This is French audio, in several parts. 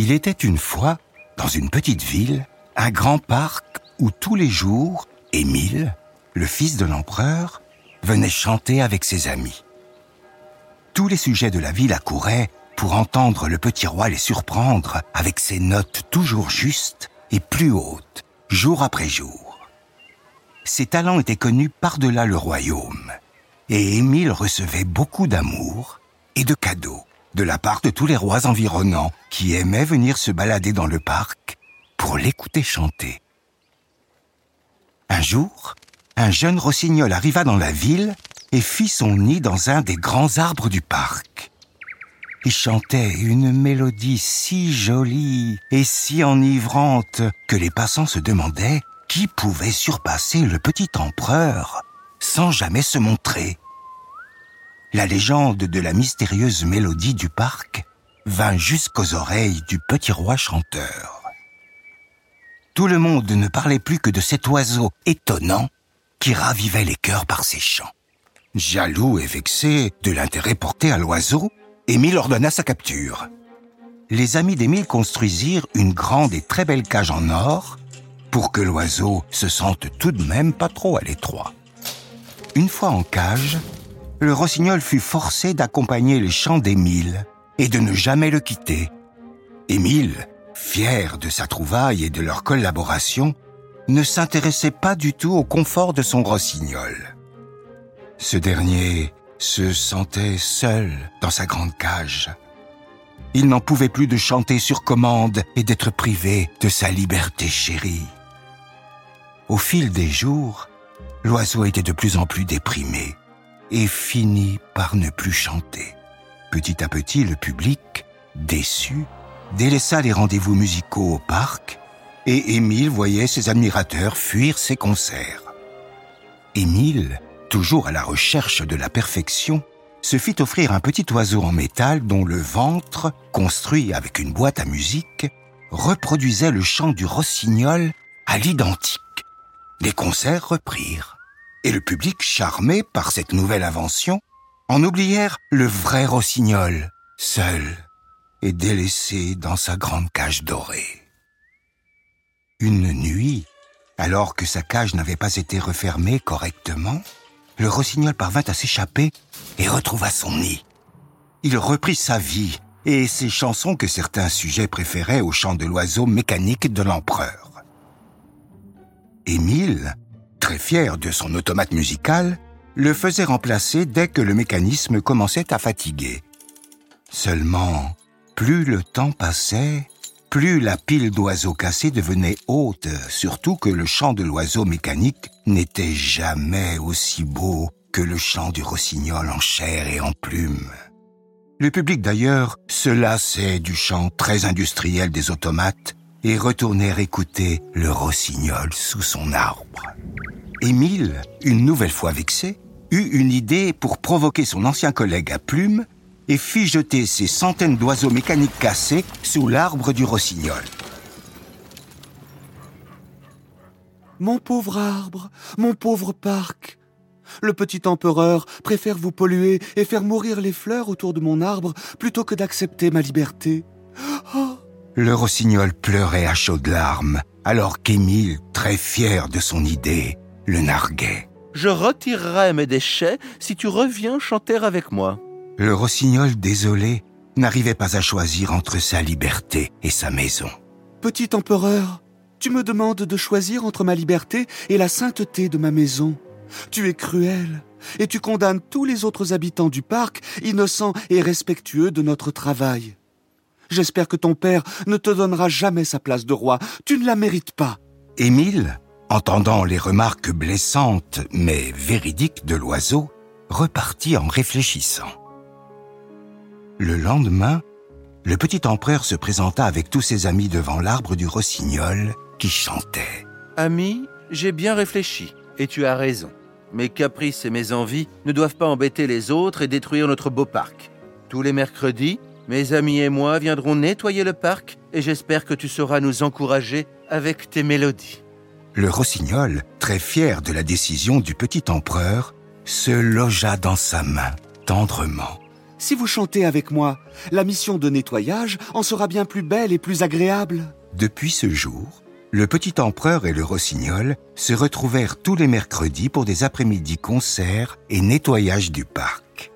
Il était une fois, dans une petite ville, un grand parc où tous les jours, Émile, le fils de l'empereur, venait chanter avec ses amis. Tous les sujets de la ville accouraient pour entendre le petit roi les surprendre avec ses notes toujours justes et plus hautes, jour après jour. Ses talents étaient connus par-delà le royaume, et Émile recevait beaucoup d'amour et de cadeaux de la part de tous les rois environnants qui aimaient venir se balader dans le parc pour l'écouter chanter. Un jour, un jeune rossignol arriva dans la ville et fit son nid dans un des grands arbres du parc. Il chantait une mélodie si jolie et si enivrante que les passants se demandaient qui pouvait surpasser le petit empereur sans jamais se montrer. La légende de la mystérieuse mélodie du parc vint jusqu'aux oreilles du petit roi chanteur. Tout le monde ne parlait plus que de cet oiseau étonnant qui ravivait les cœurs par ses chants. Jaloux et vexé de l'intérêt porté à l'oiseau, Émile ordonna sa capture. Les amis d'Émile construisirent une grande et très belle cage en or pour que l'oiseau se sente tout de même pas trop à l'étroit. Une fois en cage, le rossignol fut forcé d'accompagner les chants d'Émile et de ne jamais le quitter. Émile, fier de sa trouvaille et de leur collaboration, ne s'intéressait pas du tout au confort de son rossignol. Ce dernier se sentait seul dans sa grande cage. Il n'en pouvait plus de chanter sur commande et d'être privé de sa liberté chérie. Au fil des jours, l'oiseau était de plus en plus déprimé et finit par ne plus chanter. Petit à petit, le public, déçu, délaissa les rendez-vous musicaux au parc et Émile voyait ses admirateurs fuir ses concerts. Émile toujours à la recherche de la perfection, se fit offrir un petit oiseau en métal dont le ventre, construit avec une boîte à musique, reproduisait le chant du rossignol à l'identique. Les concerts reprirent, et le public, charmé par cette nouvelle invention, en oublièrent le vrai rossignol, seul et délaissé dans sa grande cage dorée. Une nuit, alors que sa cage n'avait pas été refermée correctement, le rossignol parvint à s'échapper et retrouva son nid. Il reprit sa vie et ses chansons que certains sujets préféraient au chant de l'oiseau mécanique de l'empereur. Émile, très fier de son automate musical, le faisait remplacer dès que le mécanisme commençait à fatiguer. Seulement, plus le temps passait, plus la pile d'oiseaux cassés devenait haute, surtout que le chant de l'oiseau mécanique n'était jamais aussi beau que le chant du rossignol en chair et en plumes. Le public d'ailleurs se lassait du chant très industriel des automates et retournait écouter le rossignol sous son arbre. Émile, une nouvelle fois vexé, eut une idée pour provoquer son ancien collègue à plumes et fit jeter ces centaines d'oiseaux mécaniques cassés sous l'arbre du rossignol. Mon pauvre arbre, mon pauvre parc. Le petit empereur préfère vous polluer et faire mourir les fleurs autour de mon arbre plutôt que d'accepter ma liberté. Oh. Le rossignol pleurait à chaudes larmes, alors qu'Émile, très fier de son idée, le narguait. Je retirerai mes déchets si tu reviens chanter avec moi. Le rossignol, désolé, n'arrivait pas à choisir entre sa liberté et sa maison. Petit empereur, tu me demandes de choisir entre ma liberté et la sainteté de ma maison. Tu es cruel, et tu condamnes tous les autres habitants du parc, innocents et respectueux de notre travail. J'espère que ton père ne te donnera jamais sa place de roi. Tu ne la mérites pas. Émile, entendant les remarques blessantes mais véridiques de l'oiseau, repartit en réfléchissant. Le lendemain, le petit empereur se présenta avec tous ses amis devant l'arbre du rossignol qui chantait. Ami, j'ai bien réfléchi, et tu as raison. Mes caprices et mes envies ne doivent pas embêter les autres et détruire notre beau parc. Tous les mercredis, mes amis et moi viendrons nettoyer le parc et j'espère que tu sauras nous encourager avec tes mélodies. Le rossignol, très fier de la décision du petit empereur, se logea dans sa main tendrement Si vous chantez avec moi, la mission de nettoyage en sera bien plus belle et plus agréable. Depuis ce jour, le petit empereur et le rossignol se retrouvèrent tous les mercredis pour des après-midi concerts et nettoyage du parc.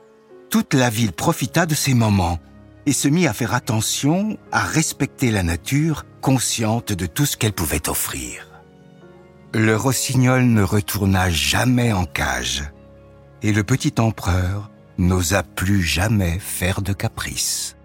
Toute la ville profita de ces moments et se mit à faire attention, à respecter la nature, consciente de tout ce qu'elle pouvait offrir. Le rossignol ne retourna jamais en cage, et le petit empereur n'osa plus jamais faire de caprice.